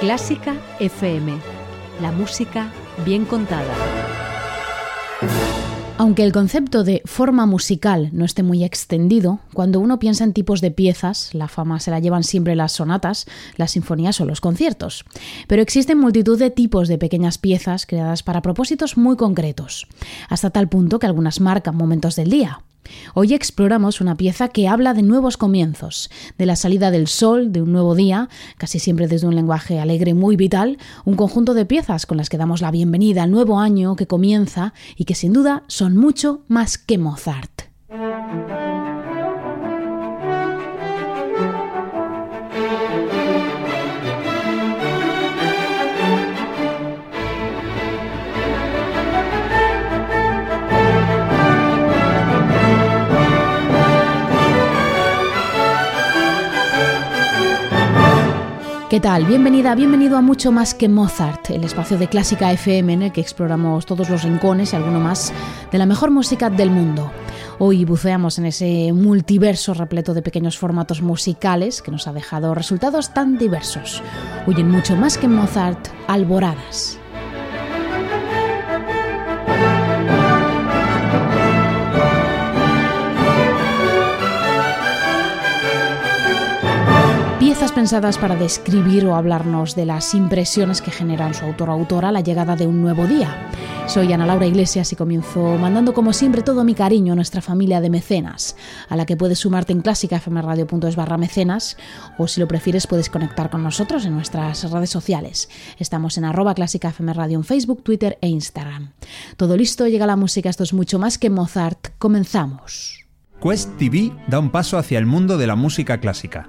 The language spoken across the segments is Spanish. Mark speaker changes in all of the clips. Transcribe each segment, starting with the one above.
Speaker 1: Clásica FM, la música bien contada. Aunque el concepto de forma musical no esté muy extendido, cuando uno piensa en tipos de piezas, la fama se la llevan siempre las sonatas, las sinfonías o los conciertos. Pero existen multitud de tipos de pequeñas piezas creadas para propósitos muy concretos, hasta tal punto que algunas marcan momentos del día. Hoy exploramos una pieza que habla de nuevos comienzos, de la salida del sol, de un nuevo día, casi siempre desde un lenguaje alegre muy vital, un conjunto de piezas con las que damos la bienvenida al nuevo año que comienza y que sin duda son mucho más que Mozart. ¿Qué tal? Bienvenida, bienvenido a Mucho Más que Mozart, el espacio de Clásica FM en el que exploramos todos los rincones y alguno más de la mejor música del mundo. Hoy buceamos en ese multiverso repleto de pequeños formatos musicales que nos ha dejado resultados tan diversos. Huyen mucho más que Mozart, alboradas. Pensadas para describir o hablarnos de las impresiones que generan su autor o autora la llegada de un nuevo día. Soy Ana Laura Iglesias y comienzo mandando como siempre todo mi cariño a nuestra familia de mecenas, a la que puedes sumarte en clásicafmradio.es barra mecenas o si lo prefieres puedes conectar con nosotros en nuestras redes sociales. Estamos en arroba clásicafmradio en Facebook, Twitter e Instagram. Todo listo, llega la música, esto es mucho más que Mozart. Comenzamos.
Speaker 2: Quest TV da un paso hacia el mundo de la música clásica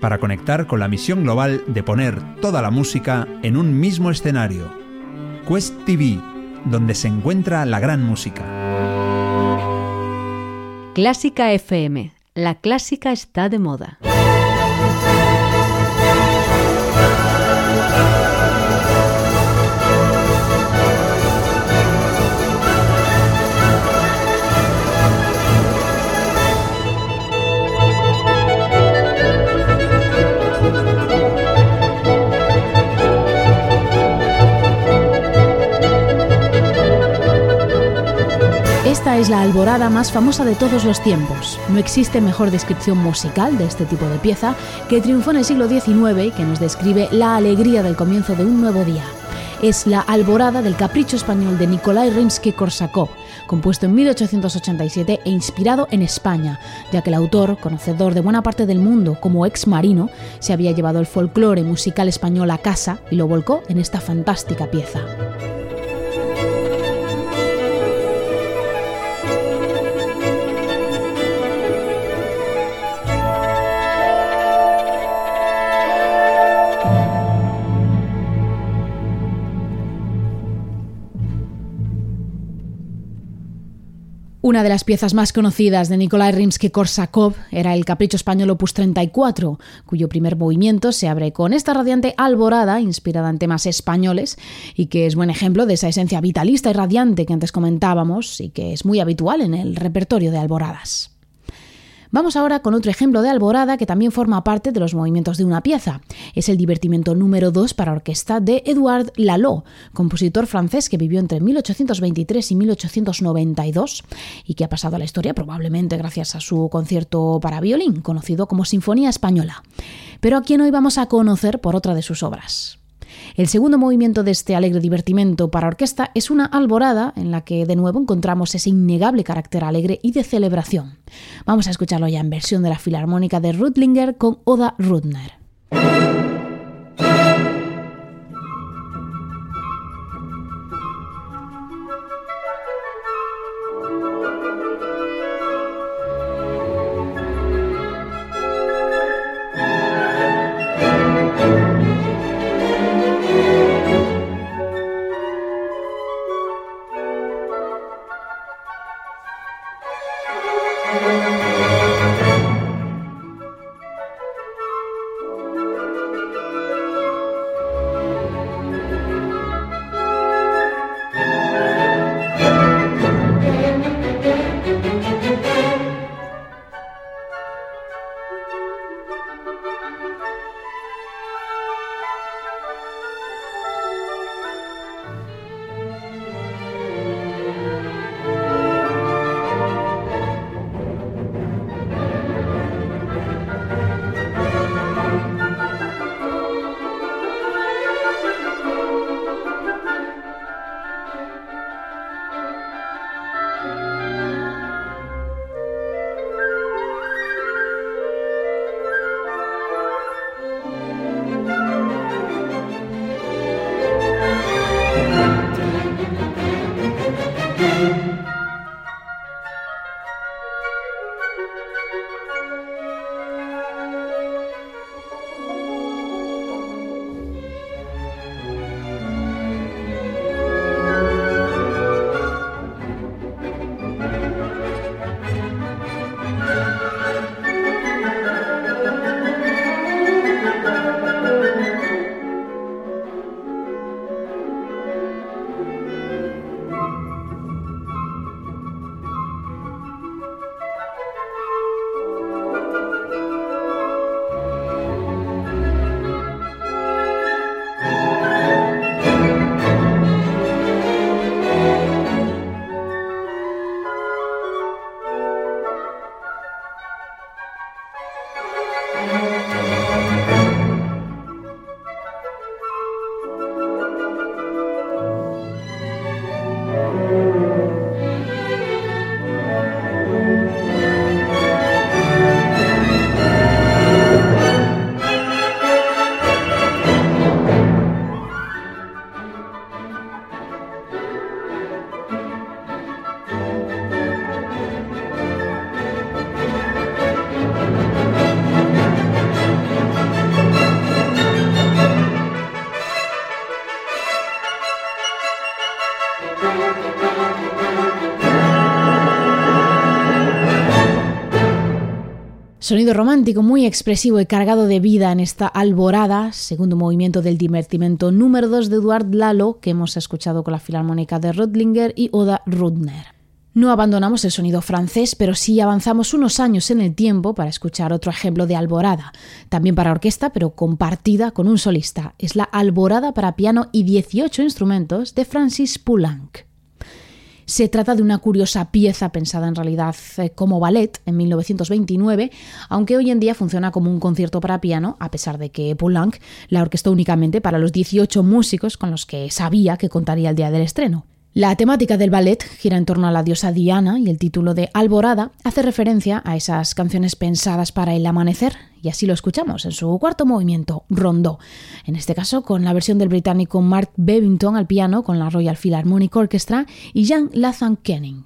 Speaker 2: para conectar con la misión global de poner toda la música en un mismo escenario. Quest TV, donde se encuentra la gran música.
Speaker 1: Clásica FM. La clásica está de moda. Es la alborada más famosa de todos los tiempos. No existe mejor descripción musical de este tipo de pieza que triunfó en el siglo XIX y que nos describe la alegría del comienzo de un nuevo día. Es la alborada del capricho español de Nikolai Rimsky-Korsakov, compuesto en 1887 e inspirado en España, ya que el autor, conocedor de buena parte del mundo como ex marino, se había llevado el folclore musical español a casa y lo volcó en esta fantástica pieza. Una de las piezas más conocidas de Nikolai Rimsky-Korsakov era el Capricho Español Opus 34, cuyo primer movimiento se abre con esta radiante alborada inspirada en temas españoles y que es buen ejemplo de esa esencia vitalista y radiante que antes comentábamos y que es muy habitual en el repertorio de alboradas. Vamos ahora con otro ejemplo de alborada que también forma parte de los movimientos de una pieza. Es el divertimento número 2 para orquesta de Edouard Lalo, compositor francés que vivió entre 1823 y 1892 y que ha pasado a la historia probablemente gracias a su concierto para violín, conocido como Sinfonía Española. Pero a quien hoy vamos a conocer por otra de sus obras. El segundo movimiento de este alegre divertimento para orquesta es una alborada en la que de nuevo encontramos ese innegable carácter alegre y de celebración. Vamos a escucharlo ya en versión de la Filarmónica de Rudlinger con Oda Rudner. Sonido romántico muy expresivo y cargado de vida en esta alborada, segundo movimiento del divertimento número 2 de Eduard Lalo, que hemos escuchado con la Filarmónica de Rudlinger y Oda Rudner. No abandonamos el sonido francés, pero sí avanzamos unos años en el tiempo para escuchar otro ejemplo de alborada, también para orquesta, pero compartida con un solista. Es la alborada para piano y 18 instrumentos de Francis Poulenc. Se trata de una curiosa pieza pensada en realidad eh, como ballet en 1929, aunque hoy en día funciona como un concierto para piano, a pesar de que Poulenc la orquestó únicamente para los 18 músicos con los que sabía que contaría el día del estreno. La temática del ballet gira en torno a la diosa Diana y el título de Alborada hace referencia a esas canciones pensadas para el amanecer, y así lo escuchamos en su cuarto movimiento, Rondó, en este caso con la versión del británico Mark Bevington al piano con la Royal Philharmonic Orchestra y Jan Lathan Kenning.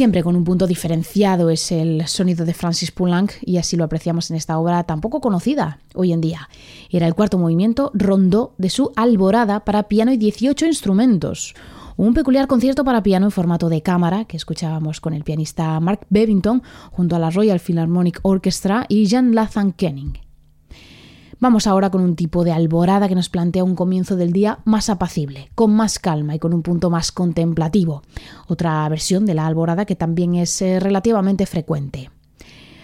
Speaker 1: Siempre con un punto diferenciado es el sonido de Francis Poulenc y así lo apreciamos en esta obra tan poco conocida hoy en día. Era el cuarto movimiento rondó de su Alborada para piano y 18 instrumentos. Un peculiar concierto para piano en formato de cámara que escuchábamos con el pianista Mark Bevington junto a la Royal Philharmonic Orchestra y Jan Lathan Kenning. Vamos ahora con un tipo de alborada que nos plantea un comienzo del día más apacible, con más calma y con un punto más contemplativo. Otra versión de la alborada que también es eh, relativamente frecuente.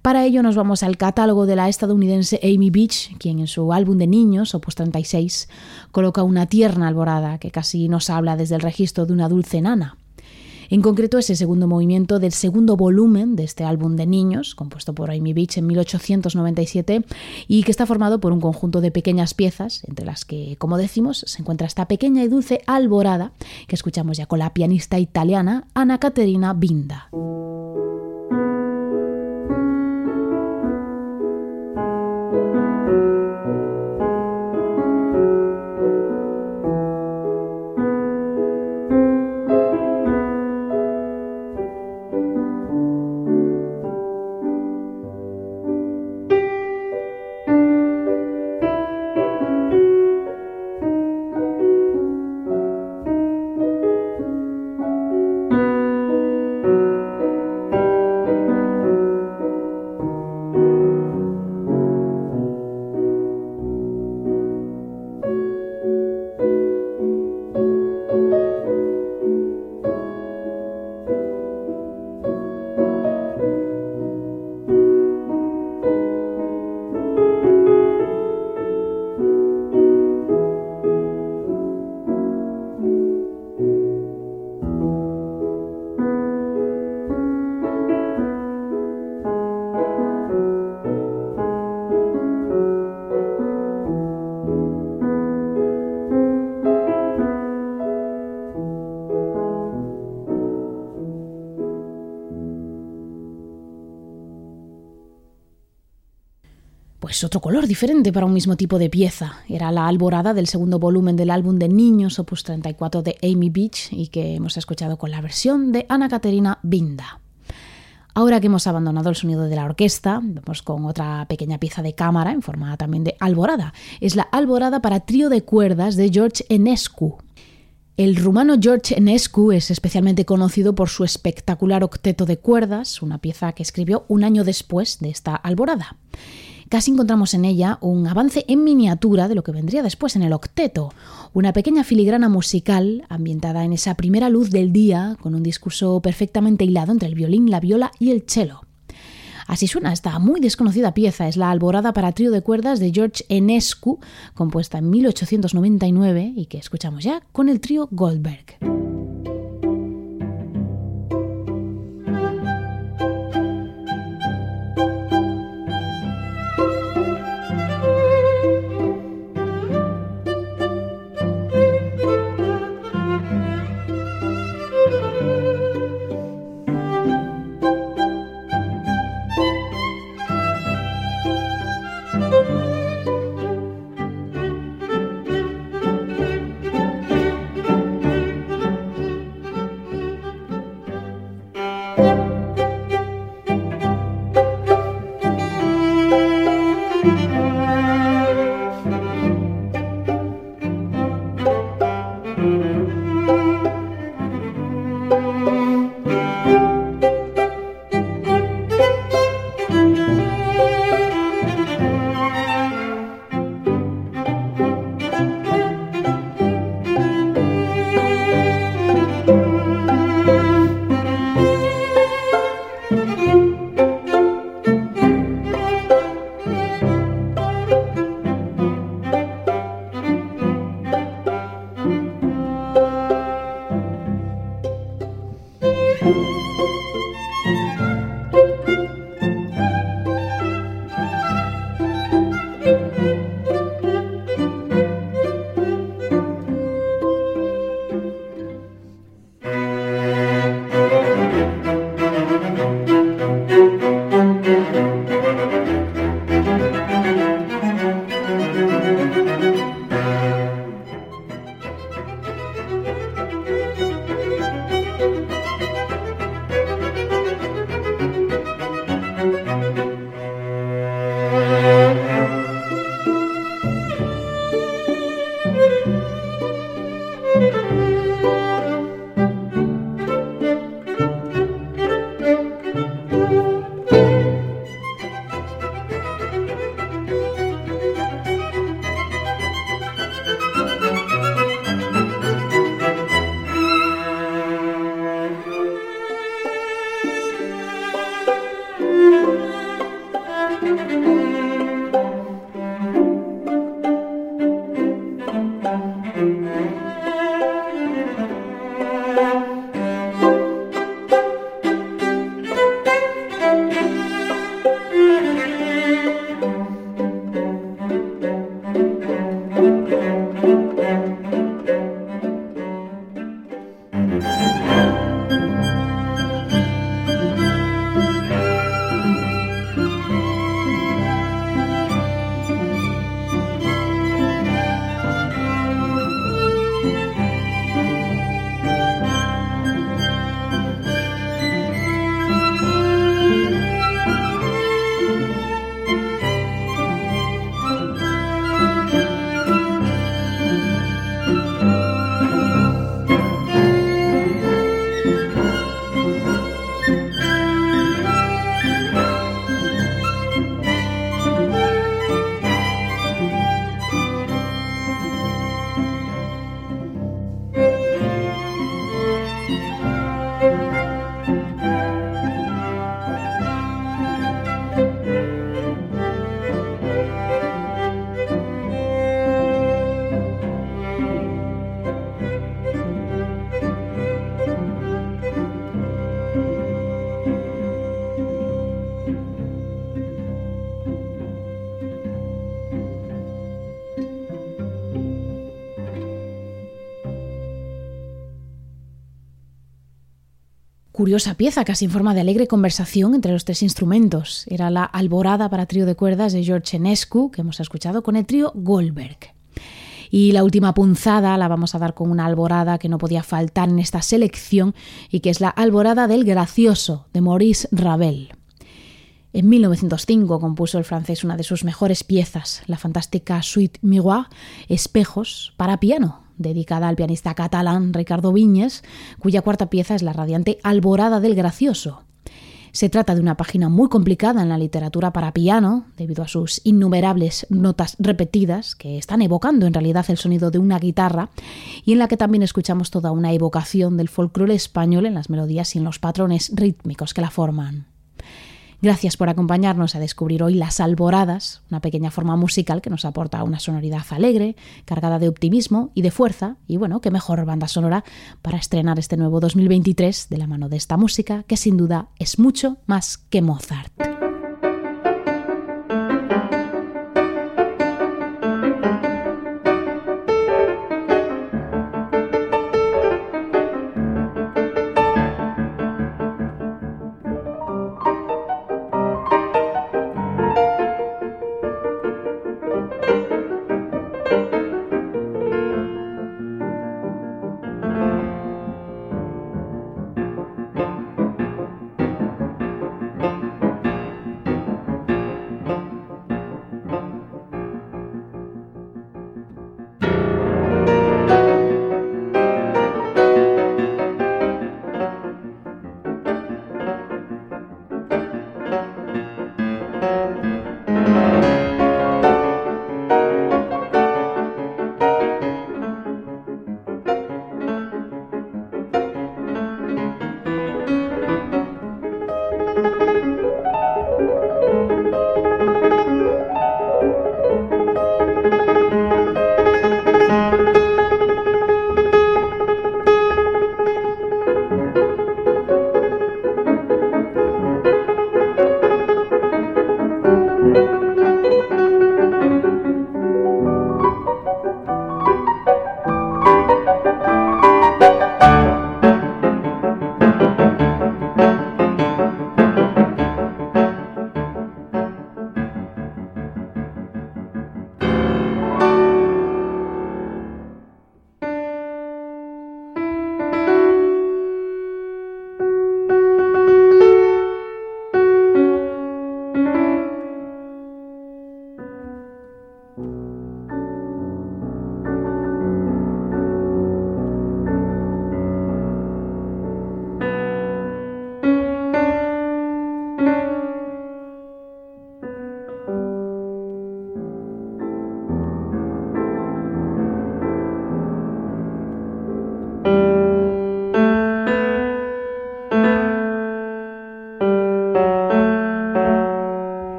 Speaker 1: Para ello nos vamos al catálogo de la estadounidense Amy Beach, quien en su álbum de niños, Opus 36, coloca una tierna alborada que casi nos habla desde el registro de una dulce nana. En concreto, ese segundo movimiento del segundo volumen de este álbum de niños, compuesto por Amy Beach en 1897, y que está formado por un conjunto de pequeñas piezas, entre las que, como decimos, se encuentra esta pequeña y dulce alborada que escuchamos ya con la pianista italiana Ana Caterina Binda. Pues otro color diferente para un mismo tipo de pieza. Era la alborada del segundo volumen del álbum de niños Opus 34 de Amy Beach y que hemos escuchado con la versión de Ana Caterina Binda. Ahora que hemos abandonado el sonido de la orquesta, vamos con otra pequeña pieza de cámara en forma también de alborada. Es la alborada para trío de cuerdas de George Enescu. El rumano George Enescu es especialmente conocido por su espectacular octeto de cuerdas, una pieza que escribió un año después de esta alborada casi encontramos en ella un avance en miniatura de lo que vendría después en el octeto, una pequeña filigrana musical ambientada en esa primera luz del día, con un discurso perfectamente hilado entre el violín, la viola y el cello. Así suena esta muy desconocida pieza, es la Alborada para trío de cuerdas de George Enescu, compuesta en 1899 y que escuchamos ya con el trío Goldberg. Curiosa pieza, casi en forma de alegre conversación entre los tres instrumentos. Era la Alborada para trío de cuerdas de George Enescu, que hemos escuchado con el trío Goldberg. Y la última punzada la vamos a dar con una alborada que no podía faltar en esta selección y que es la Alborada del Gracioso de Maurice Ravel. En 1905 compuso el francés una de sus mejores piezas, la fantástica Suite Miroir, Espejos, para piano, dedicada al pianista catalán Ricardo Viñes, cuya cuarta pieza es la radiante Alborada del Gracioso. Se trata de una página muy complicada en la literatura para piano, debido a sus innumerables notas repetidas, que están evocando en realidad el sonido de una guitarra, y en la que también escuchamos toda una evocación del folclore español en las melodías y en los patrones rítmicos que la forman. Gracias por acompañarnos a descubrir hoy Las Alboradas, una pequeña forma musical que nos aporta una sonoridad alegre, cargada de optimismo y de fuerza, y bueno, qué mejor banda sonora para estrenar este nuevo 2023 de la mano de esta música que sin duda es mucho más que Mozart.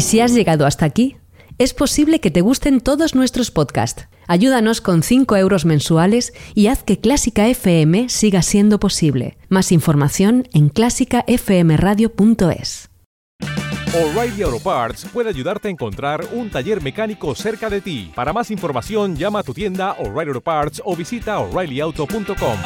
Speaker 3: Y si has llegado hasta aquí, es posible que te gusten todos nuestros podcasts. Ayúdanos con 5 euros mensuales y haz que Clásica FM siga siendo posible. Más información en clásicafmradio.es.
Speaker 4: O'Reilly Auto Parts puede ayudarte a encontrar un taller mecánico cerca de ti. Para más información, llama a tu tienda O'Reilly Auto Parts o visita oreillyauto.com.